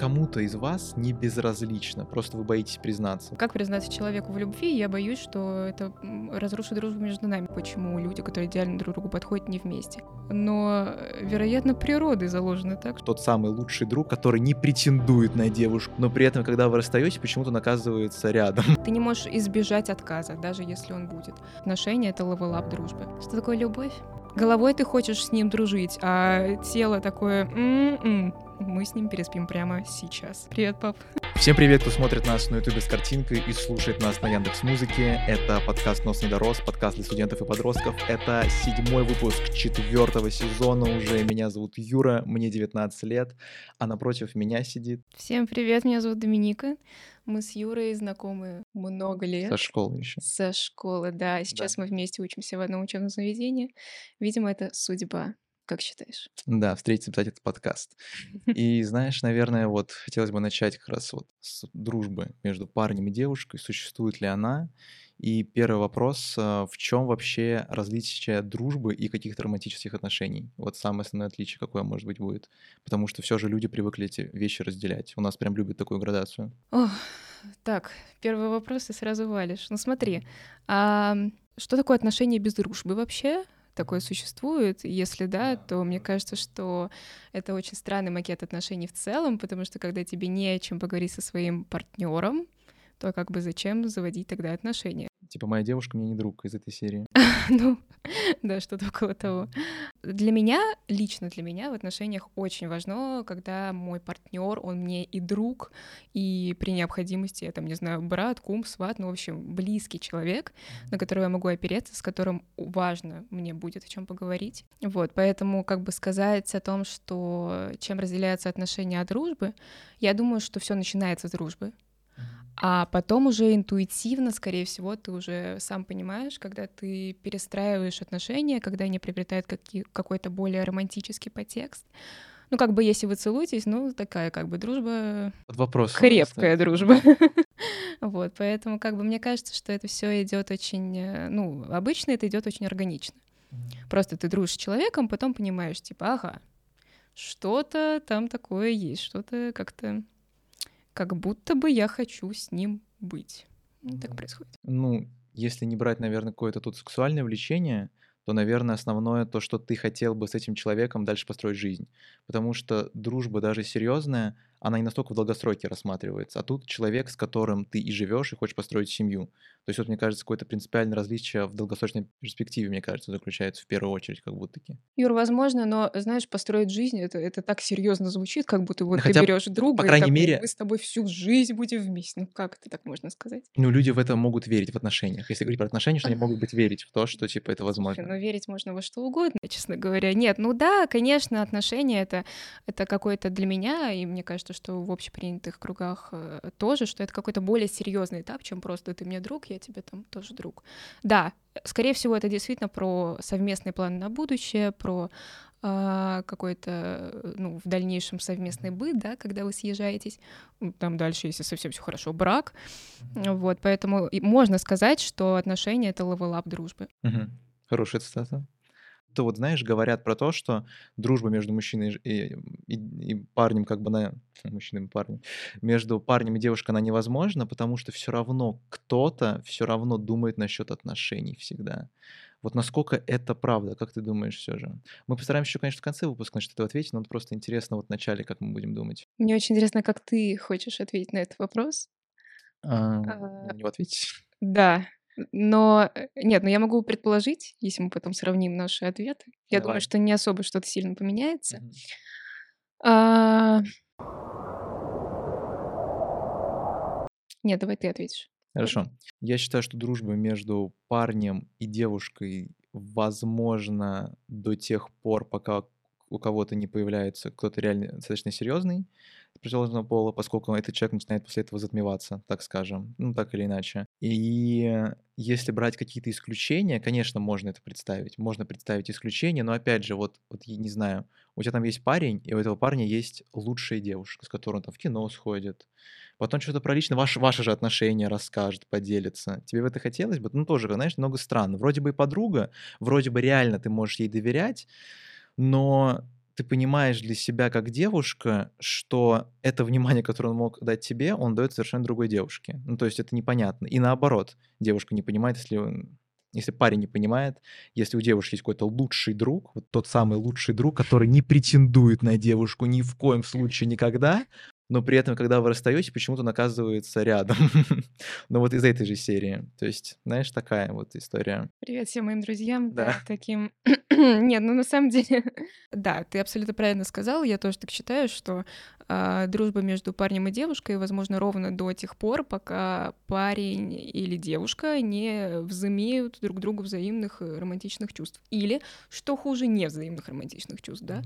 кому-то из вас не безразлично, просто вы боитесь признаться. Как признаться человеку в любви? Я боюсь, что это разрушит дружбу между нами. Почему люди, которые идеально друг другу подходят, не вместе? Но, вероятно, природой заложено так. Тот самый лучший друг, который не претендует на девушку, но при этом, когда вы расстаетесь, почему-то он оказывается рядом. Ты не можешь избежать отказа, даже если он будет. Отношения — это level up дружбы. Что такое любовь? Головой ты хочешь с ним дружить, а тело такое... М-м-м мы с ним переспим прямо сейчас. Привет, пап. Всем привет, кто смотрит нас на ютубе с картинкой и слушает нас на Яндекс Музыке. Это подкаст «Нос не дорос», подкаст для студентов и подростков. Это седьмой выпуск четвертого сезона уже. Меня зовут Юра, мне 19 лет, а напротив меня сидит... Всем привет, меня зовут Доминика. Мы с Юрой знакомы много лет. Со школы еще. Со школы, да. Сейчас да. мы вместе учимся в одном учебном заведении. Видимо, это судьба. Как считаешь? Да, встретиться, писать этот подкаст. И знаешь, наверное, вот хотелось бы начать как раз вот с дружбы между парнем и девушкой. Существует ли она? И первый вопрос, а, в чем вообще различие дружбы и каких-то романтических отношений? Вот самое основное отличие какое может быть будет? Потому что все же люди привыкли эти вещи разделять. У нас прям любят такую градацию. Ох, так, первый вопрос ты сразу валишь. Ну смотри, а что такое отношения без дружбы вообще? Такое существует? Если да, то мне кажется, что это очень странный макет отношений в целом, потому что когда тебе не о чем поговорить со своим партнером, то как бы зачем заводить тогда отношения? Типа моя девушка мне не друг из этой серии. Ну, да, что-то около того. Для меня, лично для меня в отношениях очень важно, когда мой партнер, он мне и друг, и при необходимости, я там, не знаю, брат, кум, сват, ну, в общем, близкий человек, на которого я могу опереться, с которым важно мне будет о чем поговорить. Вот, поэтому как бы сказать о том, что чем разделяются отношения от дружбы, я думаю, что все начинается с дружбы. А потом уже интуитивно, скорее всего, ты уже сам понимаешь, когда ты перестраиваешь отношения, когда они приобретают какой-то более романтический подтекст. Ну, как бы, если вы целуетесь, ну, такая, как бы, дружба... Вопрос. Крепкая дружба. Вот, поэтому, как бы, мне кажется, что это все идет очень... Э, ну, обычно это идет очень органично. Просто ты дружишь с человеком, потом понимаешь, типа, ага, что-то там такое есть, что-то как-то как будто бы я хочу с ним быть. Ну, так происходит. Ну, если не брать, наверное, какое-то тут сексуальное влечение, то, наверное, основное то, что ты хотел бы с этим человеком дальше построить жизнь. Потому что дружба даже серьезная, она не настолько в долгосроке рассматривается. А тут человек, с которым ты и живешь, и хочешь построить семью. То есть вот, мне кажется, какое-то принципиальное различие в долгосрочной перспективе, мне кажется, заключается в первую очередь, как будто-таки. Юр, возможно, но, знаешь, построить жизнь, это, это так серьезно звучит, как будто вот Хотя, ты берешь друга, по крайней и мере, мы с тобой всю жизнь будем вместе. Ну как это так можно сказать? Ну, люди в это могут верить в отношениях. Если говорить про отношения, что они могут быть верить в то, что, типа, это возможно. Слушай, ну, верить можно во что угодно, честно говоря. Нет, ну да, конечно, отношения это, это какое-то для меня, и мне кажется, что в общепринятых кругах э, тоже, что это какой-то более серьезный этап, чем просто ты мне друг, я тебе там тоже друг. Да, скорее всего, это действительно про совместные планы на будущее, про а, какой-то, ну, в дальнейшем совместный быт, да, когда вы съезжаетесь, там дальше, если совсем все хорошо, брак, вот, поэтому можно сказать, что отношения — это level up дружбы. Угу. Хорошая цитата то вот, знаешь, говорят про то, что дружба между мужчиной и, и, и парнем, как бы на мужчиной и парнем, между парнем и девушкой она невозможна, потому что все равно кто-то все равно думает насчет отношений всегда. Вот насколько это правда, как ты думаешь все же? Мы постараемся еще, конечно, в конце выпуска на что-то ответить, но просто интересно вот в начале, как мы будем думать. Мне очень интересно, как ты хочешь ответить на этот вопрос. А, а... Не ответить. Да, но э, нет, но я могу предположить, если мы потом сравним наши ответы. Я Давай. думаю, что не особо что-то сильно поменяется. Угу. А... Нет, давай ты ответишь. Хорошо. Я считаю, что дружба между парнем и девушкой возможна до тех пор, пока у кого-то не появляется кто-то реально достаточно серьезный противоположного пола, поскольку этот человек начинает после этого затмеваться, так скажем, ну так или иначе. И если брать какие-то исключения, конечно, можно это представить, можно представить исключения, но опять же, вот, вот я не знаю, у тебя там есть парень, и у этого парня есть лучшая девушка, с которой он там в кино сходит, потом что-то про лично ваше, ваши же отношения расскажет, поделится. Тебе в это хотелось бы? Ну, тоже, знаешь, немного странно. Вроде бы и подруга, вроде бы реально ты можешь ей доверять, но ты понимаешь для себя как девушка, что это внимание, которое он мог дать тебе, он дает совершенно другой девушке. Ну, то есть это непонятно. И наоборот, девушка не понимает, если он если парень не понимает, если у девушки есть какой-то лучший друг, вот тот самый лучший друг, который не претендует на девушку ни в коем случае никогда, но при этом, когда вы расстаетесь, почему-то он оказывается рядом. но вот из этой же серии. То есть, знаешь, такая вот история. Привет всем моим друзьям. Да. Да, таким... Нет, ну на самом деле, да, ты абсолютно правильно сказал. Я тоже так считаю, что а, дружба между парнем и девушкой, возможно, ровно до тех пор, пока парень или девушка не взымеют друг другу взаимных э, романтичных чувств. Или, что хуже, не взаимных романтичных чувств, да?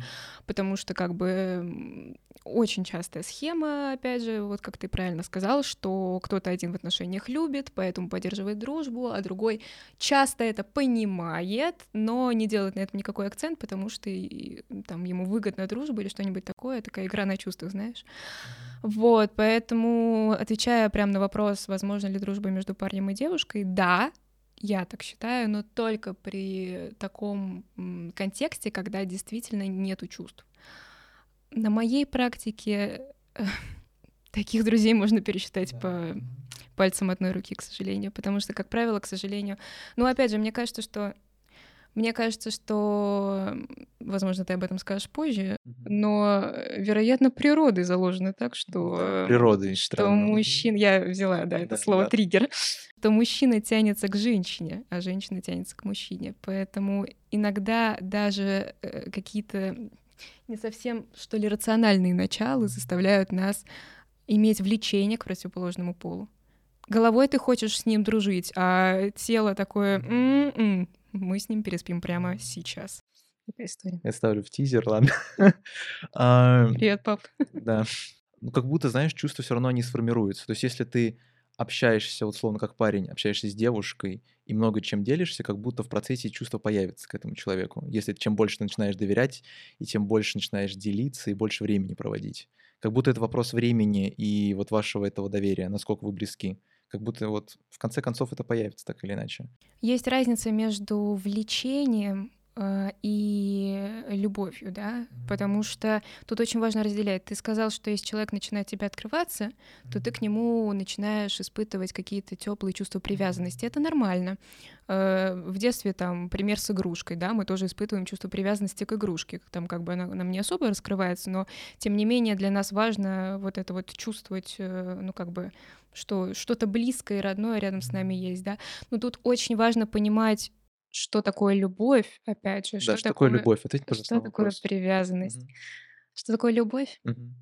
Потому что, как бы, очень частая схема, опять же, вот как ты правильно сказал, что кто-то один в отношениях любит, поэтому поддерживает дружбу, а другой часто это понимает, но не делает на этом никакой акцент, потому что и, там ему выгодна дружба или что-нибудь такое, такая игра на чувствах, знаешь. Вот, поэтому, отвечая прямо на вопрос, возможно ли дружба между парнем и девушкой, да, я так считаю, но только при таком контексте, когда действительно нету чувств. На моей практике таких друзей можно пересчитать по пальцам одной руки, к сожалению, потому что, как правило, к сожалению, ну, опять же, мне кажется, что мне кажется, что, возможно, ты об этом скажешь позже, но, э, вероятно, природой заложено так, что э, Природой что странно. мужчин, я взяла, да, это Да, слово да. триггер, что мужчина тянется к женщине, а женщина тянется к мужчине. Поэтому иногда даже э, какие-то не совсем, что ли, рациональные начала заставляют нас иметь влечение к противоположному полу. Головой ты хочешь с ним дружить, а тело такое, «М-м, мы с ним переспим прямо сейчас. Такая история. Я ставлю в тизер, ладно. Привет, пап. Да. Ну, как будто, знаешь, чувства все равно не сформируются. То есть, если ты общаешься, вот словно как парень, общаешься с девушкой и много чем делишься, как будто в процессе чувства появятся к этому человеку. Если чем больше ты начинаешь доверять, и тем больше начинаешь делиться, и больше времени проводить. Как будто это вопрос времени и вот вашего этого доверия, насколько вы близки. Как будто вот в конце концов это появится так или иначе. Есть разница между влечением и любовью, да, потому что тут очень важно разделять. Ты сказал, что если человек начинает тебе открываться, то ты к нему начинаешь испытывать какие-то теплые чувства привязанности. Это нормально. Э, В детстве там пример с игрушкой, да, мы тоже испытываем чувство привязанности к игрушке. Там как бы она нам не особо раскрывается, но тем не менее для нас важно вот это вот чувствовать, э, ну как бы что что-то близкое и родное рядом с нами есть, да. Но тут очень важно понимать, что такое любовь, опять же, Да, что такое любовь? Ответь, пожалуйста, что такое вопрос. привязанность, Мгм. что такое любовь. Мгм.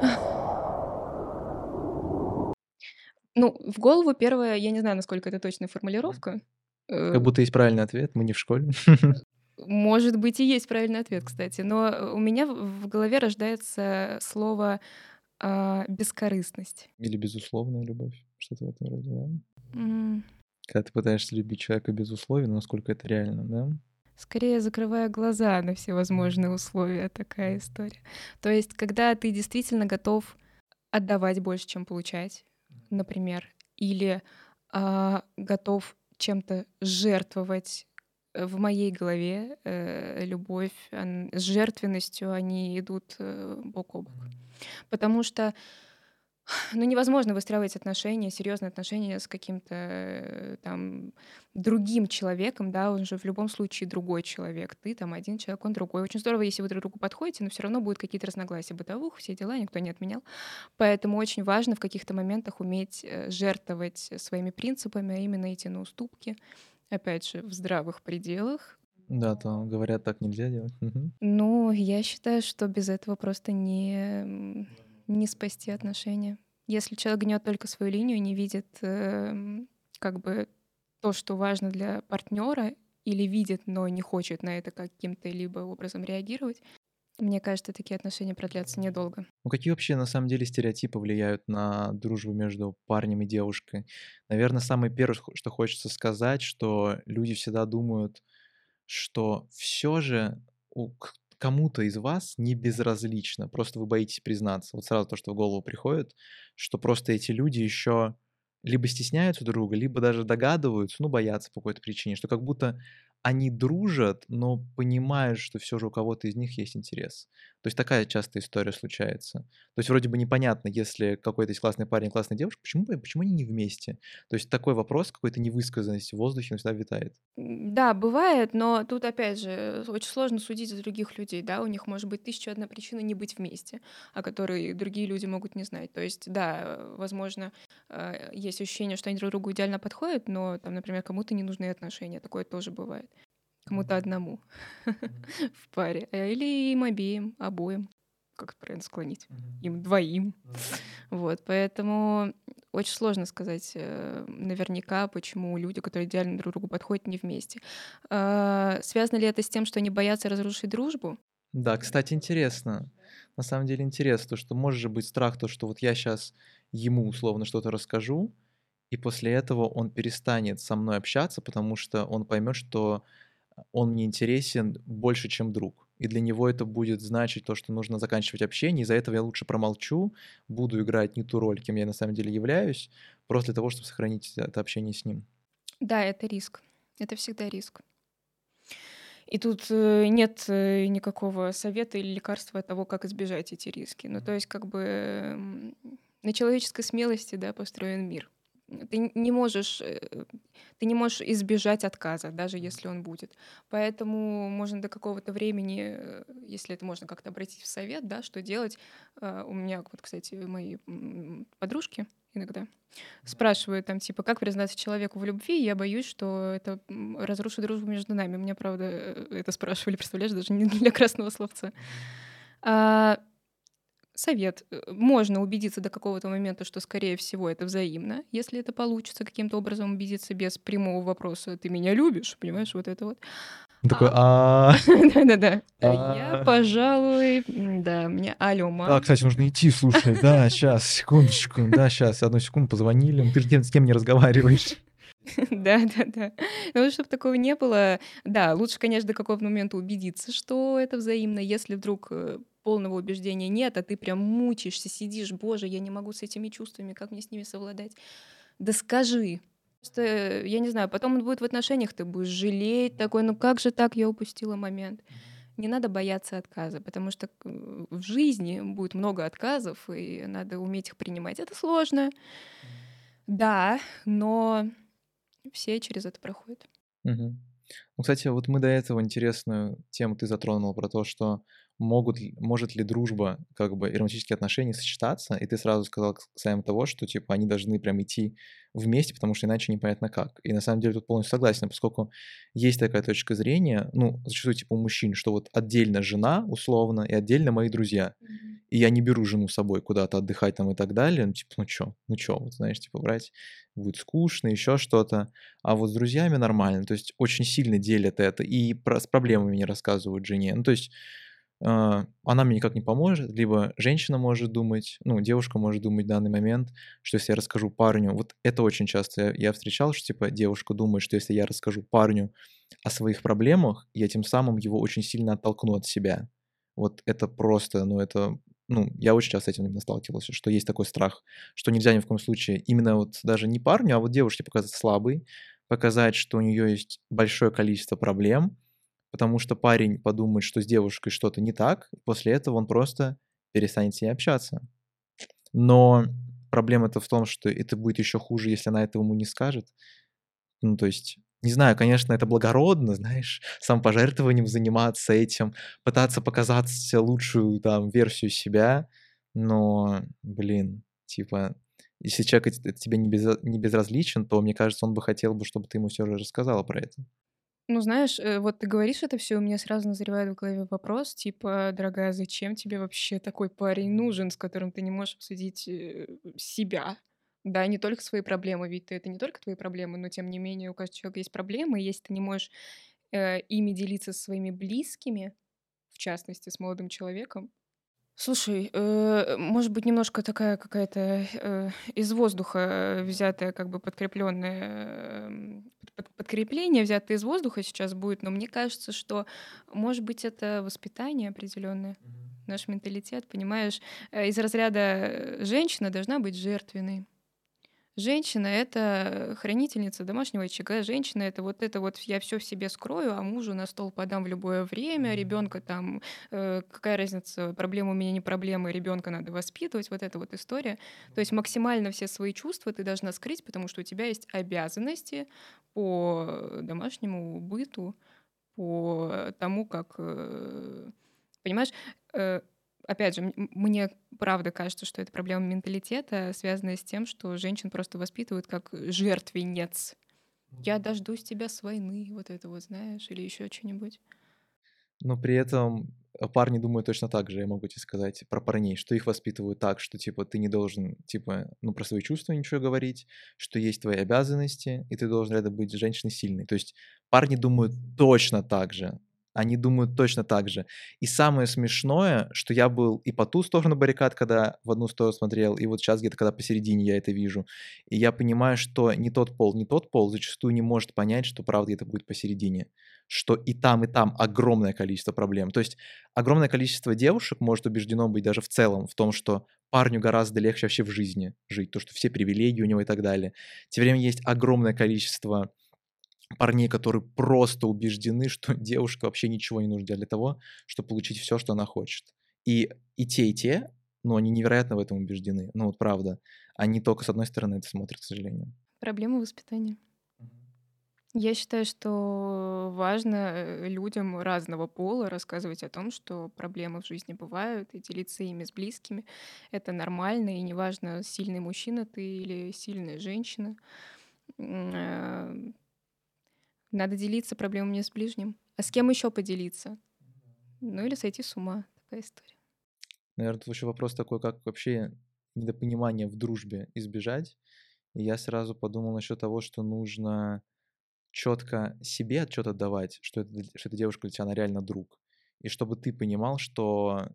Ну, в голову первое, я не знаю, насколько это точная формулировка. э, Как будто есть правильный ответ, мы не в школе. Может быть, и есть правильный ответ, кстати. Но у меня в голове рождается слово а, бескорыстность. Или безусловная любовь, что-то в этом роде, да? М, Когда ты пытаешься любить человека безусловно, насколько это реально, да? Скорее закрывая глаза на все возможные условия, такая история. То есть, когда ты действительно готов отдавать больше, чем получать, например, или а, готов чем-то жертвовать. Э, В моей голове э, любовь ан- с жертвенностью они идут э, бок о бок. Потому что ну, невозможно выстраивать отношения, серьезные отношения с каким-то э, там другим человеком, да, он же в любом случае другой человек. Ты там один человек, он другой. Очень здорово, если вы друг другу подходите, но все равно будут какие-то разногласия бытовых, все дела, никто не отменял. Поэтому очень важно в каких-то моментах уметь э, жертвовать своими принципами, а именно идти на уступки. Опять же, в здравых пределах. Да, то говорят, так нельзя делать. Ну, я считаю, что без этого просто не, не спасти отношения. Если человек гнет только свою линию, не видит эм, как бы то, что важно для партнера, или видит, но не хочет на это каким-то либо образом реагировать, мне кажется, такие отношения продлятся недолго. Ну, какие вообще на самом деле стереотипы влияют на дружбу между парнем и девушкой? Наверное, самое первое, что хочется сказать, что люди всегда думают, что все же у кому-то из вас не безразлично, просто вы боитесь признаться. Вот сразу то, что в голову приходит, что просто эти люди еще либо стесняются друг друга, либо даже догадываются, ну, боятся по какой-то причине, что как будто они дружат, но понимают, что все же у кого-то из них есть интерес. То есть такая частая история случается. То есть вроде бы непонятно, если какой-то есть классный парень, классная девушка, почему, почему они не вместе? То есть такой вопрос какой-то невысказанности в воздухе всегда витает. Да, бывает, но тут опять же очень сложно судить за других людей, да, у них может быть тысяча одна причина не быть вместе, о которой другие люди могут не знать. То есть, да, возможно, э, есть ощущение, что они друг другу идеально подходят, но там, например, кому-то не нужны отношения, такое тоже бывает кому-то одному в паре, э, или им обеим, обоим, как правильно склонить, им двоим. Вот, поэтому очень сложно сказать э, наверняка, почему люди, которые идеально друг другу подходят, не вместе. А, связано ли это с тем, что они боятся разрушить дружбу? Да, кстати, интересно. На самом деле интересно, то, что может же быть страх, то, что вот я сейчас ему условно что-то расскажу, и после этого он перестанет со мной общаться, потому что он поймет, что он мне интересен больше, чем друг. И для него это будет значить то, что нужно заканчивать общение. Из-за этого я лучше промолчу, буду играть не ту роль, кем я на самом деле являюсь, просто для того, чтобы сохранить это общение с ним. Да, это риск. Это всегда риск. И тут э, нет э, никакого совета или лекарства от того, как избежать эти риски. Ну, то есть, как бы на человеческой смелости, да, построен мир. Ты не можешь, э, ты не можешь избежать отказа, даже если он будет. Поэтому можно до какого-то времени, э, если это можно как-то обратить в совет, да, что делать. А, у меня, вот, кстати, мои подружки иногда спрашивают там, типа, как признаться человеку в любви, я боюсь, что это разрушит дружбу между нами. Меня, правда, э, это спрашивали, представляешь, даже не для красного словца. А, совет. Э, можно убедиться до какого-то момента, что, скорее всего, это взаимно, если это получится каким-то образом убедиться без прямого вопроса «ты меня любишь?» Понимаешь, вот это вот. Такой, а Да-да-да. Я, пожалуй, да, мне алло, мам. Да, кстати, нужно идти, слушай, да, сейчас, секундочку, да, сейчас, одну секунду, позвонили, ты с кем не разговариваешь? Да, да, да. Ну, чтобы такого не было, да, лучше, конечно, до какого-то момента убедиться, что это взаимно. Если вдруг э, полного убеждения нет, а ты прям мучаешься, сидишь, боже, я не могу с этими чувствами, как мне с ними совладать? Да скажи. Просто, я не знаю, потом он будет в отношениях, ты будешь жалеть такой, ну как же так, я упустила момент. Не надо бояться отказа, потому что э, в жизни будет много отказов, и надо уметь их принимать. Это сложно, да, но все через это проходят. Угу. Ну, кстати, вот мы до этого интересную тему ты затронул про то, что могут, может ли дружба, как бы, и романтические отношения сочетаться, и ты сразу сказал касаемо того, что, типа, они должны прям идти вместе, потому что иначе непонятно как. И на самом деле тут полностью согласен, поскольку есть такая точка зрения, ну, зачастую, типа, у мужчин, что вот отдельно жена, условно, и отдельно мои друзья. И я не беру жену с собой куда-то отдыхать там и так далее. Ну, типа, ну чё, ну чё, вот, знаешь, типа, брать будет скучно, еще что-то. А вот с друзьями нормально. То есть очень сильно делят это и про, с проблемами не рассказывают жене. Ну, то есть она мне никак не поможет, либо женщина может думать, ну, девушка может думать в данный момент, что если я расскажу парню, вот это очень часто я, я встречал, что, типа, девушка думает, что если я расскажу парню о своих проблемах, я тем самым его очень сильно оттолкну от себя. Вот это просто, ну, это, ну, я очень часто с этим именно сталкивался, что есть такой страх, что нельзя ни в коем случае именно вот даже не парню, а вот девушке показать слабый, показать, что у нее есть большое количество проблем, потому что парень подумает, что с девушкой что-то не так, и после этого он просто перестанет с ней общаться. Но проблема-то в том, что это будет еще хуже, если она этого ему не скажет. Ну, то есть, не знаю, конечно, это благородно, знаешь, самопожертвованием заниматься этим, пытаться показать лучшую там версию себя, но, блин, типа, если человек тебе не, без, не безразличен, то, мне кажется, он бы хотел бы, чтобы ты ему все же рассказала про это. Ну, знаешь, э, вот ты говоришь это все, у меня сразу назревает в голове вопрос, типа, дорогая, зачем тебе вообще такой парень нужен, с которым ты не можешь обсудить э, себя? Да, не только свои проблемы, ведь это не только твои проблемы, но тем не менее у каждого человека есть проблемы, и если ты не можешь э, ими делиться со своими близкими, в частности, с молодым человеком, Слушай, э, может быть, немножко такая какая-то э, из воздуха взятая, как бы подкрепленная, э, под, подкрепление взятое из воздуха сейчас будет, но мне кажется, что, может быть, это воспитание определенное, наш менталитет, понимаешь, э, из разряда э, женщина должна быть жертвенной. Женщина — это хранительница домашнего очага. Женщина — это вот это вот я все в себе скрою, а мужу на стол подам в любое время. Ребенка там, э, какая разница, проблема у меня не проблема, ребенка надо воспитывать. Вот эта вот история. То есть максимально все свои чувства ты должна скрыть, потому что у тебя есть обязанности по домашнему быту, по тому, как... э, Понимаешь, э, опять же, мне правда кажется, что это проблема менталитета, связанная с тем, что женщин просто воспитывают как жертвенец. Я дождусь тебя с войны, вот это вот, знаешь, или еще что-нибудь. Но при этом э, парни думают точно так же, я могу тебе сказать, про парней, что их воспитывают так, что, типа, ты не должен, типа, ну, про свои чувства ничего говорить, что есть твои обязанности, и ты должен рядом быть женщиной сильной. То есть парни думают точно так же, они думают точно так же. И самое смешное, что я был и по ту сторону баррикад, когда в одну сторону смотрел, и вот сейчас где-то когда посередине я это вижу. И я понимаю, что не тот пол, не тот пол зачастую не может понять, что правда это будет посередине. Что и там, и там огромное количество проблем. То есть огромное количество девушек может убеждено быть даже в целом в том, что парню гораздо легче вообще в жизни жить, то, что все привилегии у него и так далее. Тем временем есть огромное количество парней, которые просто убеждены, что девушка вообще ничего не нужна для того, чтобы получить все, что она хочет. И, и те, и те, ну, они невероятно в этом убеждены. Ну, вот правда. Они только с одной стороны это смотрят, к сожалению. Проблема воспитания. Я считаю, что важно э, людям разного пола рассказывать о том, что проблемы в жизни бывают, и делиться ими с близкими. Это нормально, и неважно, сильный мужчина ты или сильная женщина. Надо делиться проблемами с ближним. А с кем еще поделиться? Ну или сойти с ума. Такая история. Наверное, тут еще вопрос такой, как вообще недопонимание в дружбе избежать. И я сразу подумал насчет того, что нужно четко себе отчет отдавать, что это, что эта девушка для тебя, она реально друг. И чтобы ты понимал, что,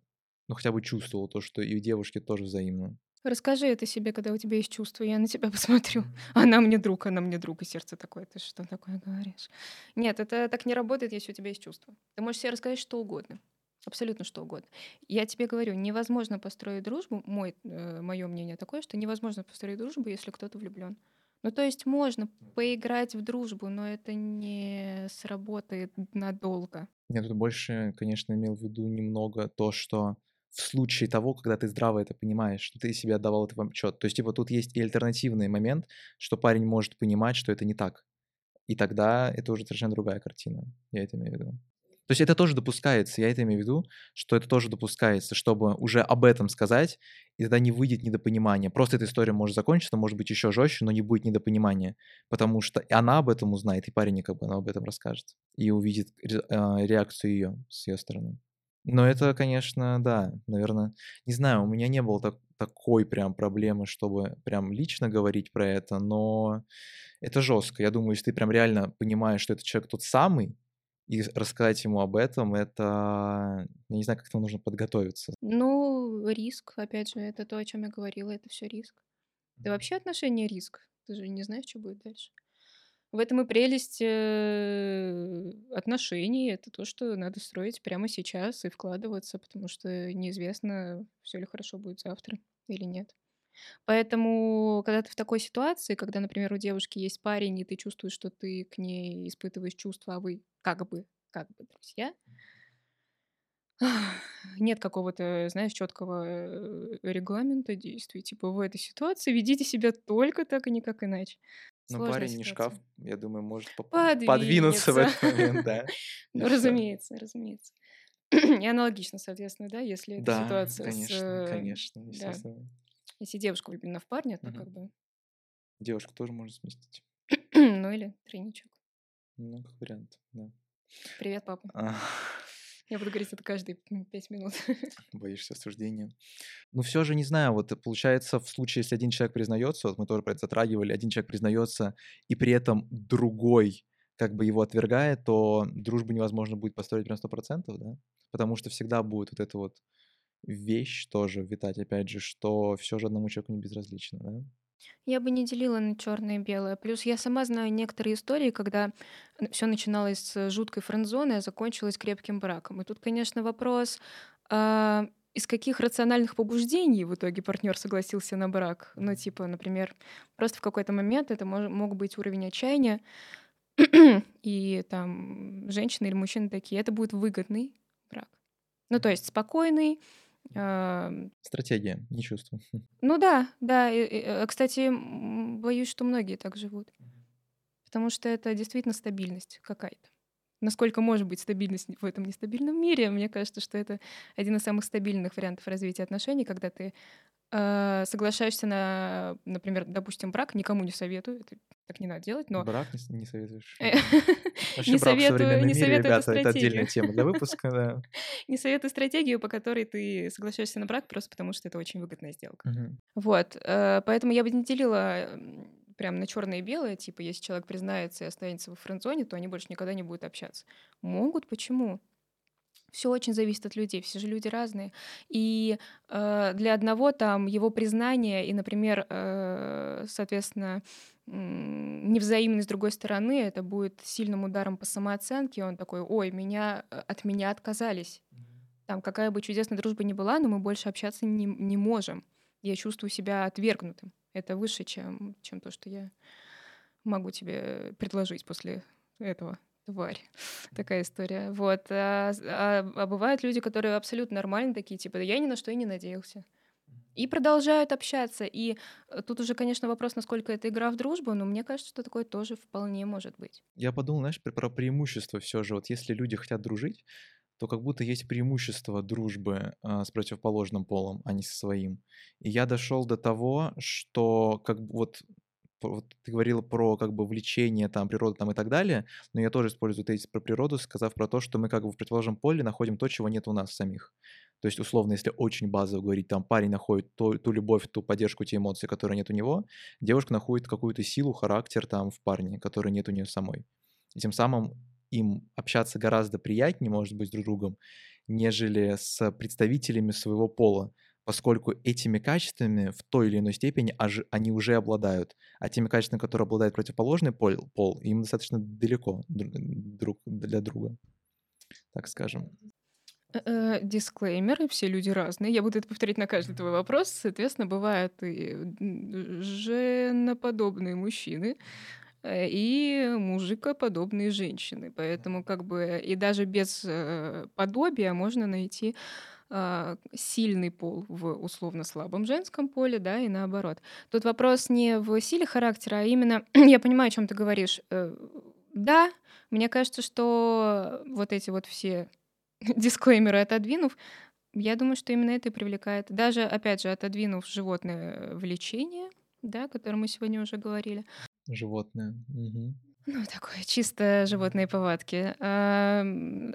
ну, хотя бы чувствовал то, что и у девушки тоже взаимно. Расскажи это себе, когда у тебя есть чувство, я на тебя посмотрю. Она мне друг, она мне друг, и сердце такое, ты что такое говоришь? Нет, это так не работает, если у тебя есть чувство. Ты можешь себе рассказать что угодно, абсолютно что угодно. Я тебе говорю, невозможно построить дружбу, мой, э, мое мнение такое, что невозможно построить дружбу, если кто-то влюблен. Ну, то есть можно поиграть в дружбу, но это не сработает надолго. Я тут больше, конечно, имел в виду немного то, что в случае того, когда ты здраво это понимаешь, что ты себе отдавал этот отчет. То есть, типа, тут есть и альтернативный момент, что парень может понимать, что это не так. И тогда это уже совершенно другая картина. Я это имею в виду. То есть это тоже допускается, я это имею в виду, что это тоже допускается, чтобы уже об этом сказать, и тогда не выйдет недопонимание. Просто эта история может закончиться, может быть еще жестче, но не будет недопонимания, потому что она об этом узнает, и парень как бы она об этом расскажет, и увидит а, реакцию ее с ее стороны. Но это, конечно, да, наверное, не знаю, у меня не было так, такой прям проблемы, чтобы прям лично говорить про это, но это жестко. Я думаю, если ты прям реально понимаешь, что этот человек тот самый, и рассказать ему об этом, это, я не знаю, как к этому нужно подготовиться. Ну, риск, опять же, это то, о чем я говорила, это все риск. Да вообще отношения риск. Ты же не знаешь, что будет дальше. В этом и прелесть э, отношений. Это то, что надо строить прямо сейчас и вкладываться, потому что неизвестно, все ли хорошо будет завтра или нет. Поэтому, когда ты в такой ситуации, когда, например, у девушки есть парень, и ты чувствуешь, что ты к ней испытываешь чувства, а вы как бы, как бы друзья, нет какого-то, знаешь, четкого э, регламента действий. Типа в этой ситуации ведите себя только так и никак иначе. Ну, парень не шкаф, я думаю, может подвинуться в этот момент, да. Ну, разумеется, разумеется. И аналогично, соответственно, да, если эта ситуация с... конечно, э, конечно, естественно. Если девушка влюблена в парня, то как бы... Девушку тоже можно сместить. Ну или тройничок. Ну, как вариант, да. Привет, папа. Я буду говорить это каждые пять минут. Боишься осуждения. Ну, все же, не знаю, вот э, получается, в случае, если один человек признается, вот мы тоже про это затрагивали, один человек признается, и при этом другой как бы его отвергает, то дружбу невозможно будет построить прям сто процентов, да? Потому что всегда будет вот эта вот вещь тоже витать, опять же, что все же одному человеку не безразлично, да? Я бы не делила на черное и белое. Плюс я сама знаю некоторые истории, когда все начиналось с жуткой френдзоны, а закончилось крепким браком. И тут, конечно, вопрос, а, из каких рациональных побуждений в итоге партнер согласился на брак. Ну, типа, например, просто в какой-то момент это мож, мог быть уровень отчаяния, и там женщины или мужчины такие, это будет выгодный брак. Ну, то есть спокойный, Стратегия, не чувствую. Ну да, да. Э, кстати, боюсь, что многие так живут. Потому что это действительно стабильность какая-то. Насколько может быть стабильность в этом нестабильном мире, мне кажется, что это один из самых стабильных вариантов развития отношений, когда ты э, соглашаешься на, например, допустим, брак, никому не советую, это так не надо делать, но... Брак не, не советуешь? Э, не советую, не советую ребята, это отдельная тема для выпуска, да. Не советую стратегию, по которой ты соглашаешься на брак, просто потому что это очень выгодная сделка. Вот, э, поэтому я бы не делила прям на черное и белое, типа, если человек признается и останется во френдзоне, то они больше никогда не будут общаться. Могут, почему? все очень зависит от людей, все же люди разные. И э, для одного там его признание и, например, э, соответственно, невзаимность с другой стороны, это будет сильным ударом по самооценке. Он такой, ой, меня э, от меня отказались. Там какая бы чудесная дружба ни была, но мы больше общаться не, не можем. Я чувствую себя отвергнутым. Это выше, чем, чем то, что я могу тебе предложить после этого тварь. Такая история. Вот. А, а, а бывают люди, которые абсолютно нормальные такие, типа, я ни на что и не надеялся. И продолжают общаться. И э, тут уже, конечно, вопрос, насколько это игра в дружбу, но мне кажется, что такое тоже вполне может быть. Я подумал, знаешь, про преимущество все же. Вот если люди хотят дружить, то как будто есть преимущество дружбы э, с противоположным полом, а не со своим. И я дошел до того, что как вот вот ты говорила про как бы влечение, там, природу там и так далее, но я тоже использую тезис про природу, сказав про то, что мы как бы в противоположном поле находим то, чего нет у нас самих. То есть, условно, если очень базово говорить, там парень находит ту, ту любовь, ту поддержку, те эмоции, которые нет у него, девушка находит какую-то силу, характер там в парне, который нет у нее самой. И тем самым им общаться гораздо приятнее, может быть, друг другом, нежели с представителями своего пола поскольку этими качествами в той или иной степени они уже обладают, а теми качествами, которые обладает противоположный пол, пол им достаточно далеко друг для друга, так скажем. Э, э, дисклеймер, все люди разные. Я буду это повторять на каждый твой вопрос. Соответственно, бывают и женоподобные мужчины, э, и мужикоподобные женщины. Поэтому как бы и даже без подобия можно найти сильный пол в условно слабом женском поле, да, и наоборот. Тут вопрос не в силе характера, а именно, я понимаю, о чем ты говоришь. Э, да, мне кажется, что вот эти вот все дисклеймеры отодвинув, я думаю, что именно это и привлекает. Даже, опять же, отодвинув животное влечение, да, о котором мы сегодня уже говорили. Животное. Угу. Ну, такое чисто животные повадки.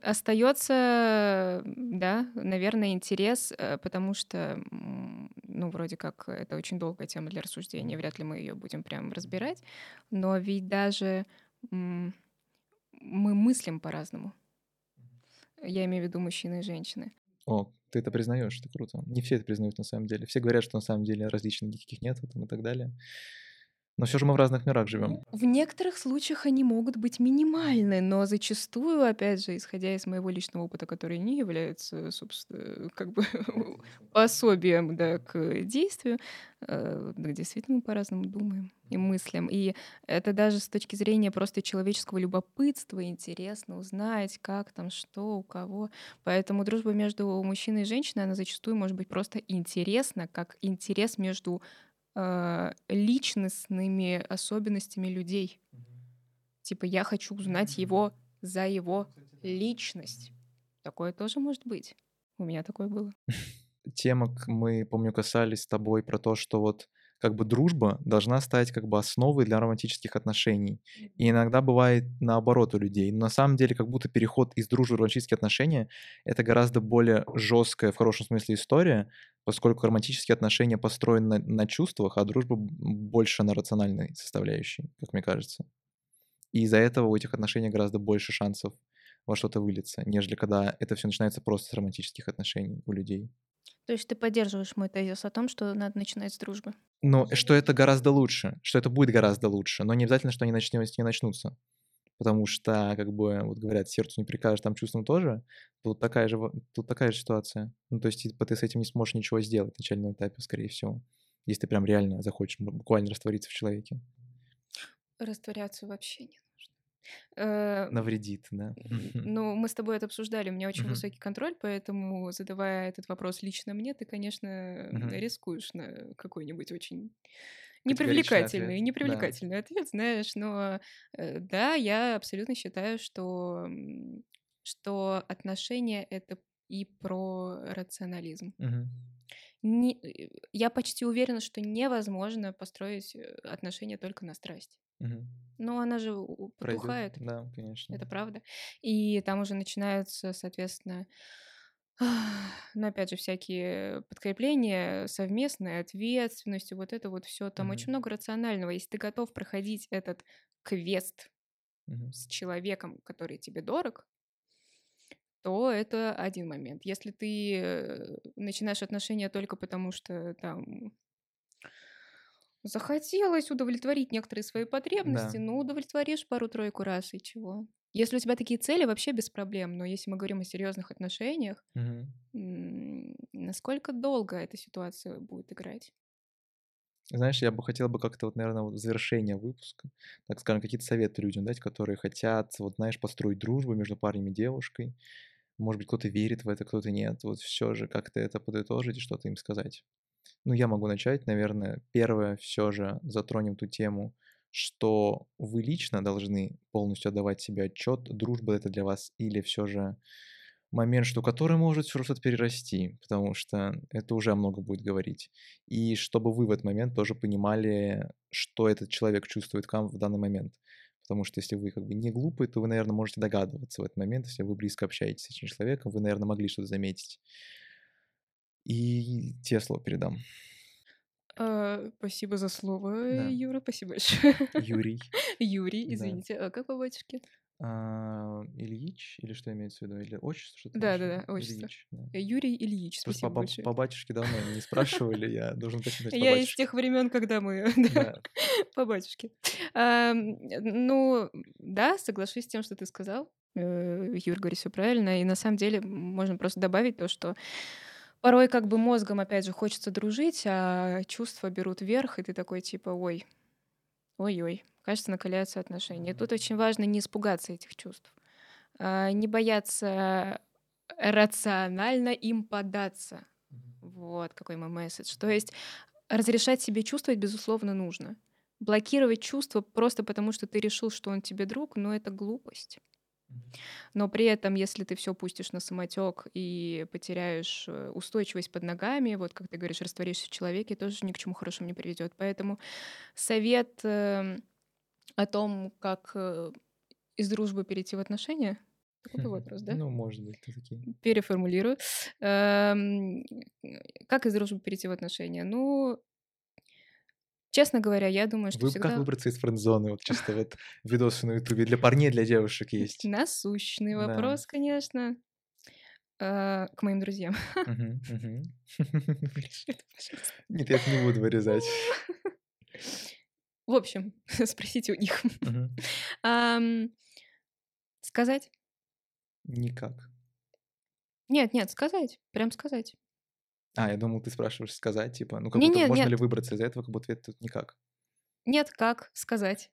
Остается, да, наверное, интерес, э, потому что, ну, вроде как это очень долгая тема для рассуждения, вряд ли мы ее будем прям разбирать, но ведь даже мы мыслим по-разному. Я имею в виду мужчины и женщины. О, ты это признаешь, это круто. Не все это признают на самом деле. Все говорят, что на самом деле различных никаких нет и так далее. Но все же мы в разных мирах живем. В некоторых случаях они могут быть минимальны, но зачастую, опять же, исходя из моего личного опыта, который не является, собственно, как бы пособием да, к действию, э, действительно мы по-разному думаем и мыслям. И это даже с точки зрения просто человеческого любопытства интересно узнать, как там, что, у кого. Поэтому дружба между мужчиной и женщиной, она зачастую может быть просто интересна, как интерес между э, личностными особенностями людей. Типа я хочу узнать его за его личность. Такое тоже может быть. У меня такое было. Тема, мы, помню, касались с тобой про то, что вот как бы дружба должна стать как бы основой для романтических отношений. И иногда бывает наоборот у людей. Но на самом деле как будто переход из дружбы в романтические отношения — это гораздо более жесткая в хорошем смысле история, поскольку романтические отношения построены на, на чувствах, а дружба больше на рациональной составляющей, как мне кажется. И из-за этого у этих отношений гораздо больше шансов во что-то вылиться, нежели когда это все начинается просто с романтических отношений у людей. То есть ты поддерживаешь мой тезис о том, что надо начинать с дружбы? Ну, что это гораздо лучше, что это будет гораздо лучше, но не обязательно, что они начнётся, не начнутся. потому что, как бы, вот говорят, сердцу не прикажешь, там чувствам тоже. Тут такая же, тут такая же ситуация. Ну, то есть, типа, ты с этим не сможешь ничего сделать на начальном этапе, скорее всего, если ты прям реально захочешь буквально раствориться в человеке. Растворяться вообще не Э, Навредит, да. Ну, мы с тобой это обсуждали, у меня очень высокий контроль, поэтому, задавая этот вопрос лично мне, ты, конечно, рискуешь на какой-нибудь очень непривлекательный, ответ. непривлекательный да. ответ, знаешь, но э, да, я абсолютно считаю, что, что отношения — это и про рационализм. Угу. Не, э, я почти уверена, что невозможно построить отношения только на страсть. Угу. Но она же потухает. Да, конечно. Это правда. И там уже начинаются, соответственно, ну, опять же, всякие подкрепления, совместная ответственность, вот это вот все. Там mm очень много рационального. Если ты готов проходить этот квест mm с человеком, который тебе дорог, то это один момент. Если ты э, начинаешь отношения только потому, что там Захотелось удовлетворить некоторые свои потребности, Да. ну, удовлетворишь пару-тройку раз, и чего? Если у тебя такие цели, вообще без проблем. Но если мы говорим о серьезных отношениях, Мгм. насколько долго эта ситуация будет играть? Знаешь, я бы хотел бы как-то вот, наверное, вот в завершение выпуска, так скажем, какие-то советы людям дать, которые хотят, вот знаешь, построить дружбу между парнем и девушкой. Может быть, кто-то верит в это, кто-то нет. Вот все же как-то это подытожить и что-то им сказать. Ну, я могу начать, наверное. Первое, все же затронем ту тему, что вы лично должны полностью отдавать себе отчет, дружба это для вас или все же момент, что который может все что-то перерасти, потому что это уже много будет говорить. И чтобы вы в этот момент тоже понимали, что этот человек чувствует к вам в данный момент. Потому что если вы как бы не глупые, то вы, наверное, можете догадываться в этот момент, если вы близко общаетесь с этим человеком, вы, наверное, могли что-то заметить. И тебе слово передам. А, спасибо за слово, Да. Юра, спасибо большое. Юрий. Юрий, Да. извините. А как по батюшке? А, Ильич, или что имеется в виду? Или отчество, что-то Да, да, да, отчество. Ильич, да. Юрий Ильич, Просто спасибо по, большое. по батюшке давно не спрашивали, я должен уточнить по Я из тех времен, когда мы по батюшке. Ну, да, соглашусь с тем, что ты сказал. Э, Юр говорит все правильно. И на самом деле можно просто добавить то, что порой как бы мозгом, опять же, хочется дружить, а чувства берут верх, и ты такой типа, ой, ой-ой, кажется, накаляются отношения. Тут очень важно не испугаться этих чувств, а, не бояться рационально им податься. Вот какой мой месседж. То есть разрешать себе чувствовать, безусловно, нужно. Блокировать чувства просто потому, что ты решил, что он тебе друг, но это глупость. Но при этом, если ты все пустишь на самотек и потеряешь э, устойчивость под ногами, вот как ты говоришь, растворишься в человеке, тоже ни к чему хорошему не приведет. Поэтому совет э, о том, как э, из дружбы перейти в отношения, такой вопрос, да? Ну, может быть, ты такие. Переформулирую. Эм, Как из дружбы перейти в отношения? Ну, честно говоря, я думаю, что Вы, Как всегда выбраться из френд-зоны? Вот чисто вот видосы на ютубе. Для парней, для девушек есть. насущный Да. вопрос, конечно, э, к моим друзьям. Нет, я это не буду вырезать. В общем, спросите у них. Сказать? Никак. Нет, нет, сказать. Прям сказать. А, я думал, ты спрашиваешь сказать, типа, ну как Не, будто нет, можно нет. ли выбраться из этого, как будто ответ тут никак. Нет, как сказать?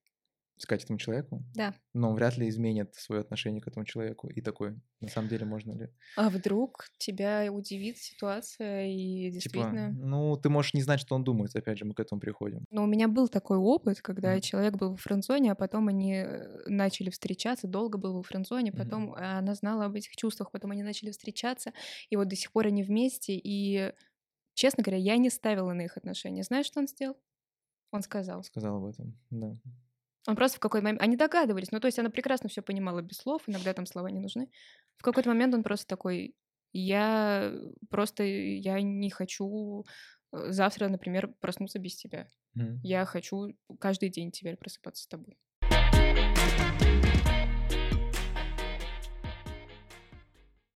Сказать этому человеку, Да. но он вряд ли изменит свое отношение к этому человеку. И такой, на самом деле, можно ли? А вдруг тебя удивит ситуация и Типа, действительно... ну, ты можешь не знать, что он думает, опять же, мы к этому приходим. Но у меня был такой опыт, когда Мгм. человек был во френдзоне, а потом они э, начали встречаться, долго был во френдзоне, потом а, она знала об этих чувствах, потом они начали встречаться, и вот до сих пор они вместе, и, честно говоря, я не ставила на их отношения. Знаешь, что он сделал? Он сказал. Сказал об этом, да. Он просто в какой-то момент... Они догадывались, ну, то есть она прекрасно все понимала без слов, иногда там слова не нужны. В какой-то момент он просто такой, я просто, я не хочу э, завтра, например, проснуться без тебя. Мгм. Я хочу каждый день теперь просыпаться с тобой.